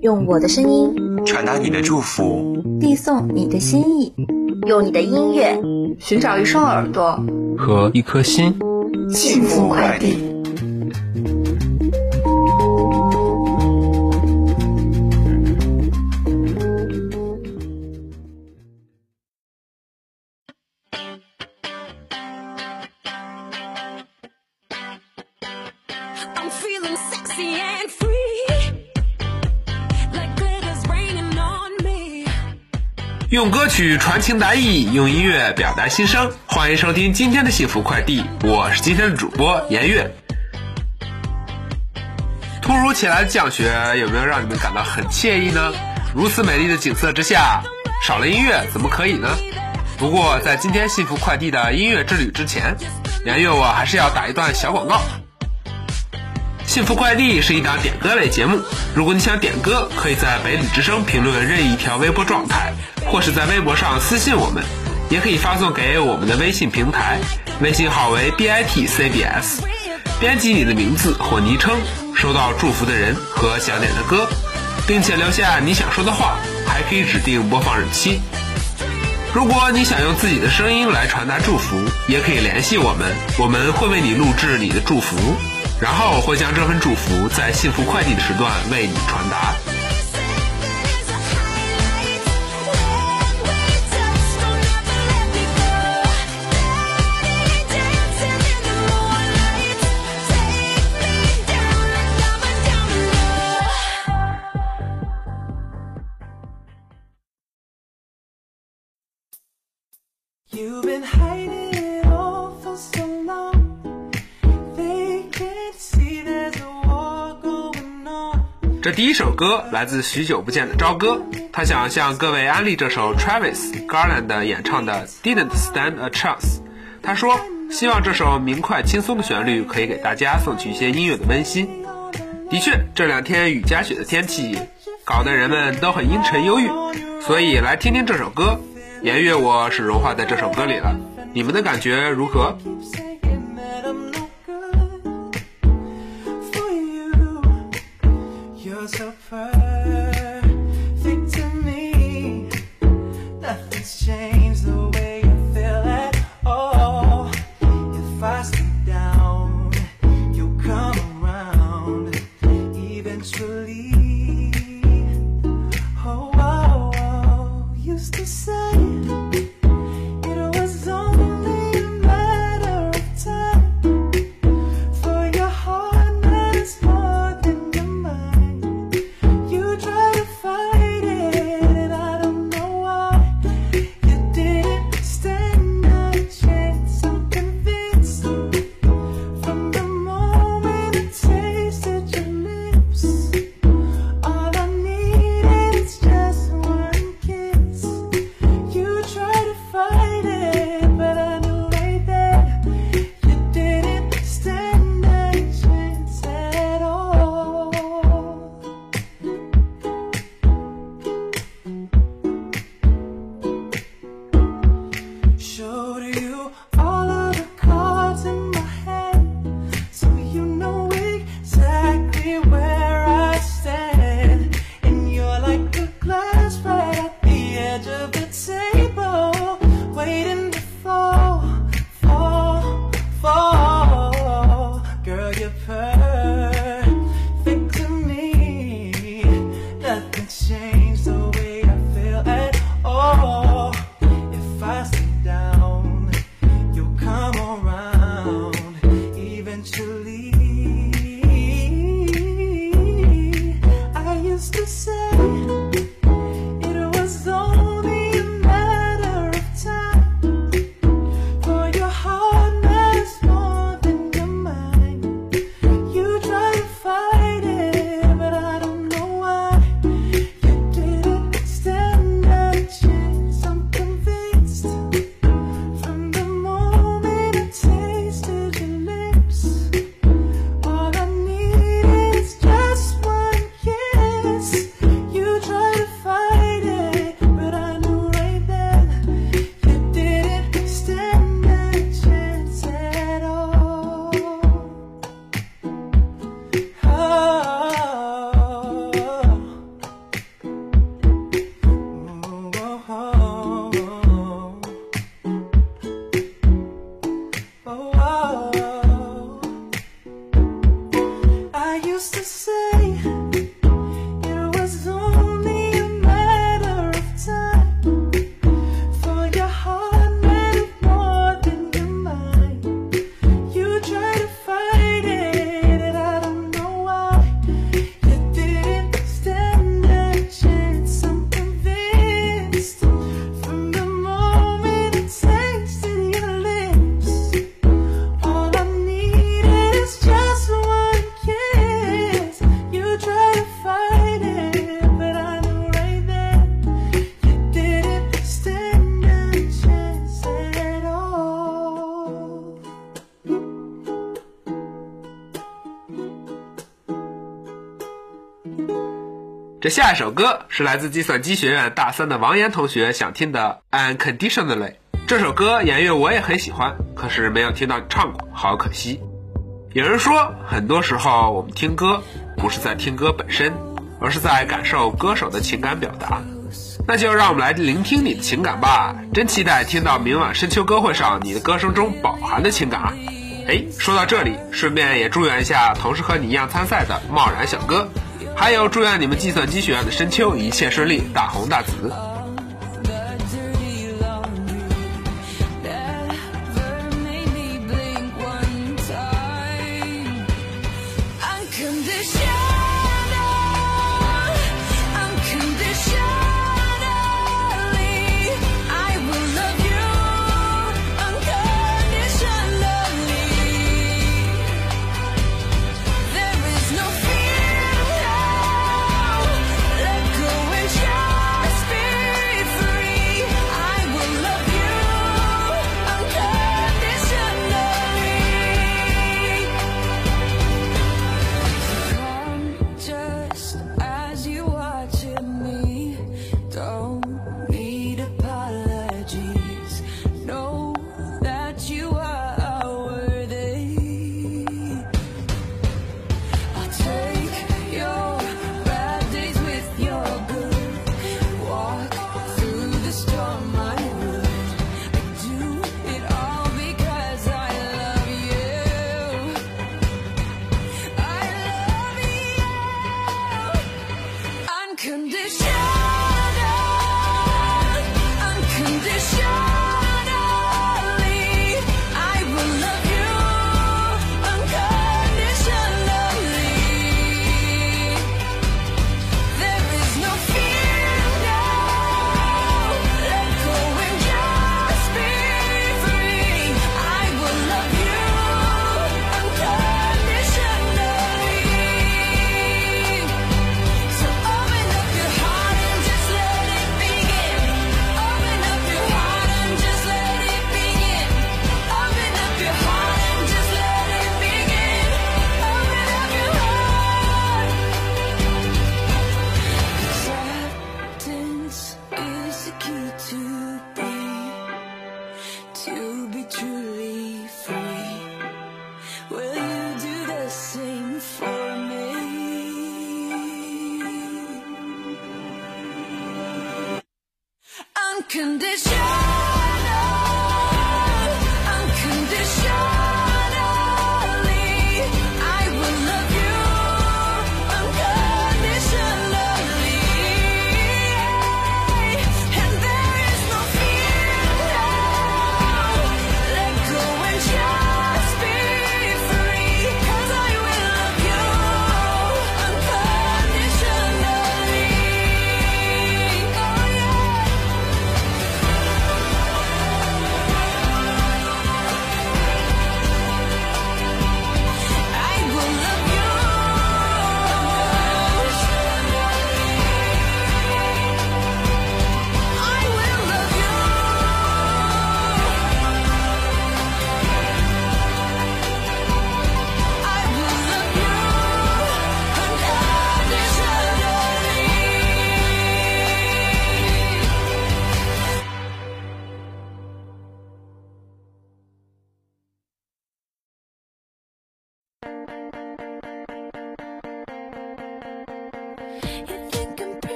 用我的声音传达你的祝福，递送你的心意，用你的音乐寻找一双耳朵和一颗心，幸福快递。用歌曲传情达意，用音乐表达心声。欢迎收听今天的幸福快递，我是今天的主播颜悦。突如其来的降雪有没有让你们感到很惬意呢？如此美丽的景色之下，少了音乐怎么可以呢？不过在今天幸福快递的音乐之旅之前，颜悦我还是要打一段小广告。幸福快递是一档点歌类节目，如果你想点歌，可以在北理之声评论任意一条微博状态，或是在微博上私信我们，也可以发送给我们的微信平台，微信号为 bitcbs，编辑你的名字或昵称，收到祝福的人和想点的歌，并且留下你想说的话，还可以指定播放日期。如果你想用自己的声音来传达祝福，也可以联系我们，我们会为你录制你的祝福。然后会将这份祝福在幸福快递的时段为你传达。这第一首歌来自许久不见的朝歌，他想向各位安利这首 Travis Garland 演唱的 Didn't Stand a Chance。他说，希望这首明快轻松的旋律可以给大家送去一些音乐的温馨。的确，这两天雨夹雪的天气，搞得人们都很阴沉忧郁，所以来听听这首歌。颜月我是融化在这首歌里了你们的感觉如何？Things to me nothing's changed 这下一首歌是来自计算机学院大三的王岩同学想听的《Unconditionally》。这首歌言悦我也很喜欢，可是没有听到你唱过，好可惜。有人说，很多时候我们听歌不是在听歌本身，而是在感受歌手的情感表达。那就让我们来聆听你的情感吧，真期待听到明晚深秋歌会上你的歌声中饱含的情感啊！哎，说到这里，顺便也祝愿一下同时和你一样参赛的贸然小哥。还有，祝愿你们计算机学院的深秋一切顺利，大红大紫。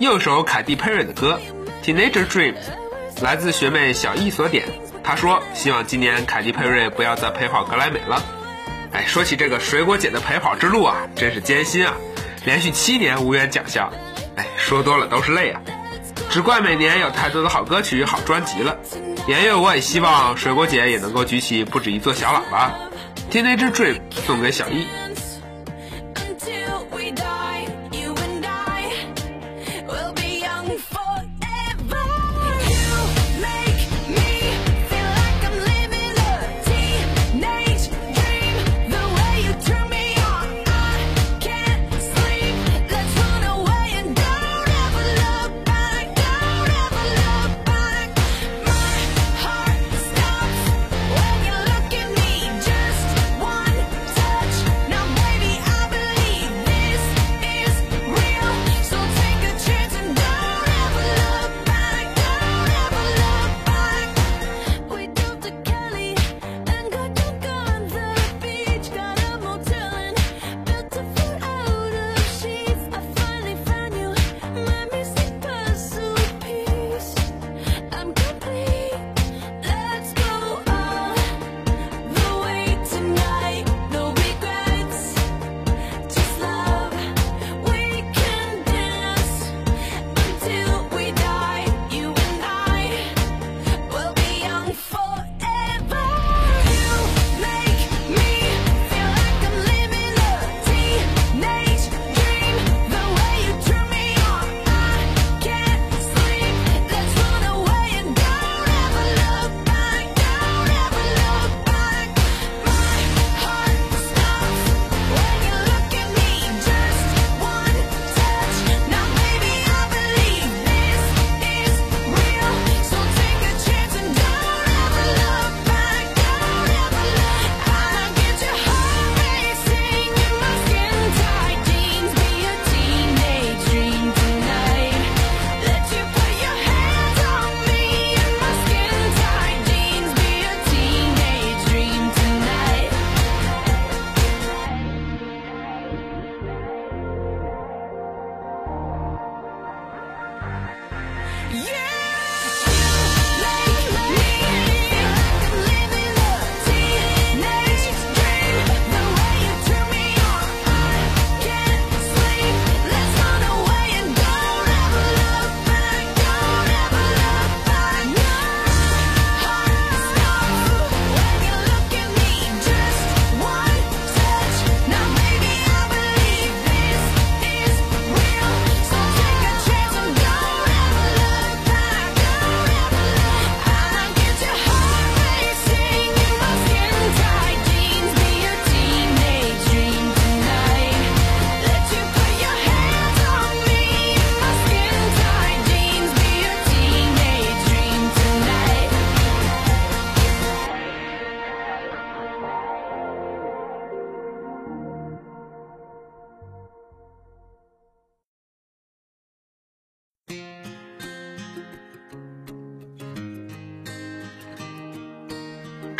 右手凯蒂佩瑞的歌《Teenager Dream》，来自学妹小易所点。她说希望今年凯蒂佩瑞不要再陪跑格莱美了。哎，说起这个水果姐的陪跑之路啊，真是艰辛啊，连续七年无缘奖项。哎，说多了都是泪啊。只怪每年有太多的好歌曲、好专辑了。年月我也希望水果姐也能够举起不止一座小喇叭，《Teenager Dream》送给小易。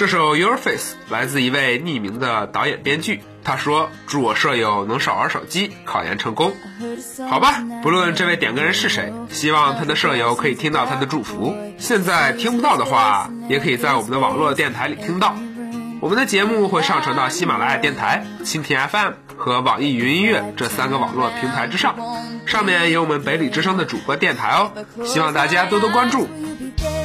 这首《Your Face》来自一位匿名的导演编剧，他说：“祝我舍友能少玩手机，考研成功。”好吧，不论这位点歌人是谁，希望他的舍友可以听到他的祝福。现在听不到的话，也可以在我们的网络电台里听到。我们的节目会上传到喜马拉雅电台、蜻蜓 FM 和网易云音乐这三个网络平台之上，上面有我们北理之声的主播电台哦。希望大家多多关注。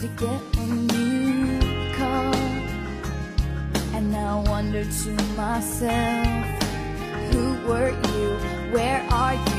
to get when you call. And I wonder to myself, who were you? Where are you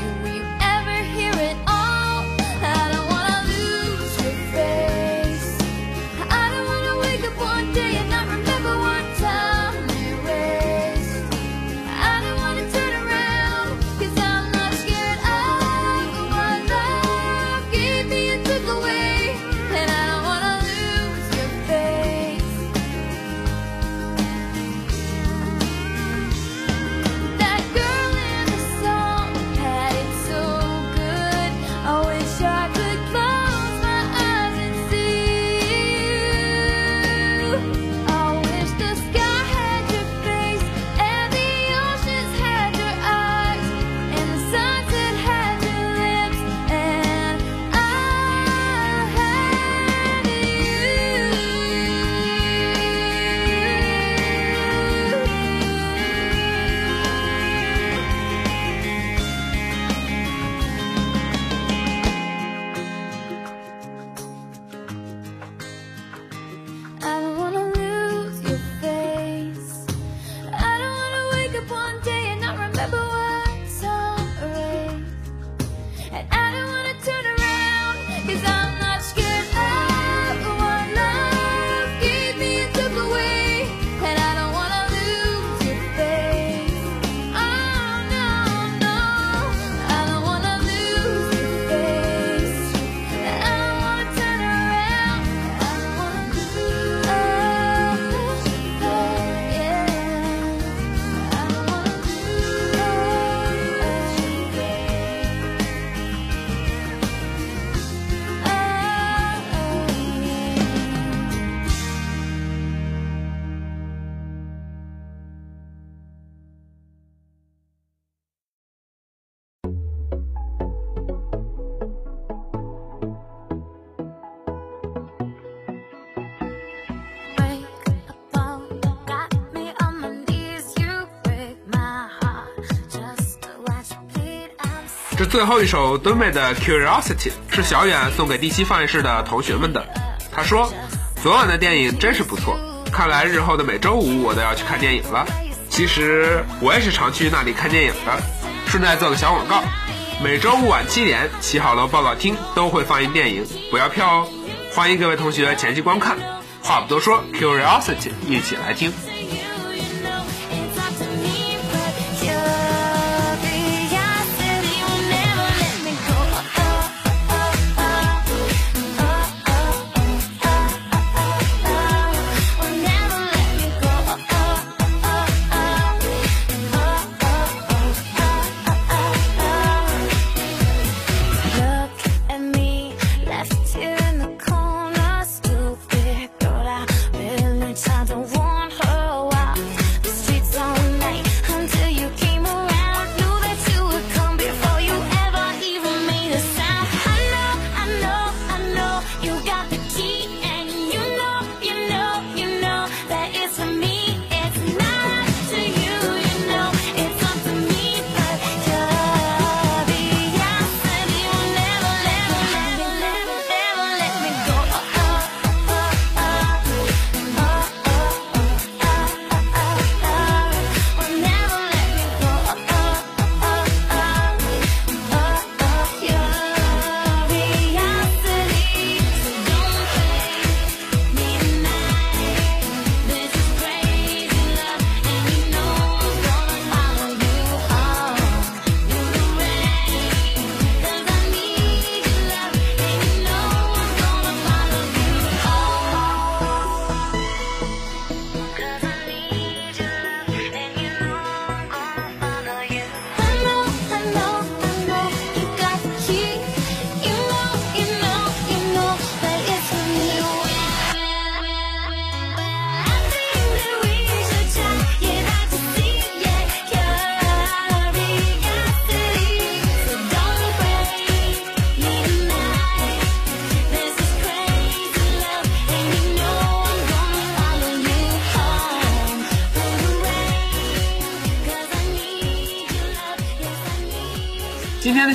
最后一首敦美的 Curiosity，是小远送给第七放映室的同学们的。他说：“昨晚的电影真是不错，看来日后的每周五我都要去看电影了。其实我也是常去那里看电影的。顺带做个小广告，每周五晚七点，七号楼报告厅都会放映电影，不要票哦。欢迎各位同学前去观看。话不多说，Curiosity，一起来听。”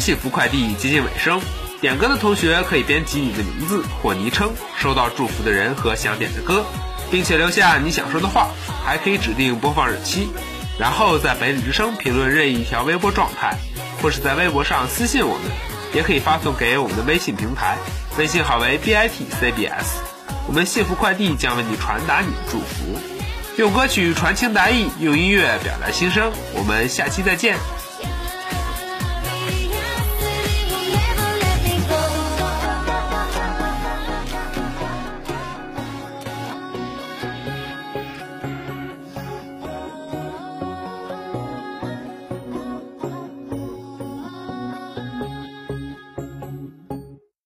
幸福快递接近尾声，点歌的同学可以编辑你的名字或昵称，收到祝福的人和想点的歌，并且留下你想说的话，还可以指定播放日期，然后在北理之声评论任意一条微博状态，或是在微博上私信我们，也可以发送给我们的微信平台，微信号为 bitcbs，我们幸福快递将为你传达你的祝福，用歌曲传情达意，用音乐表达心声，我们下期再见。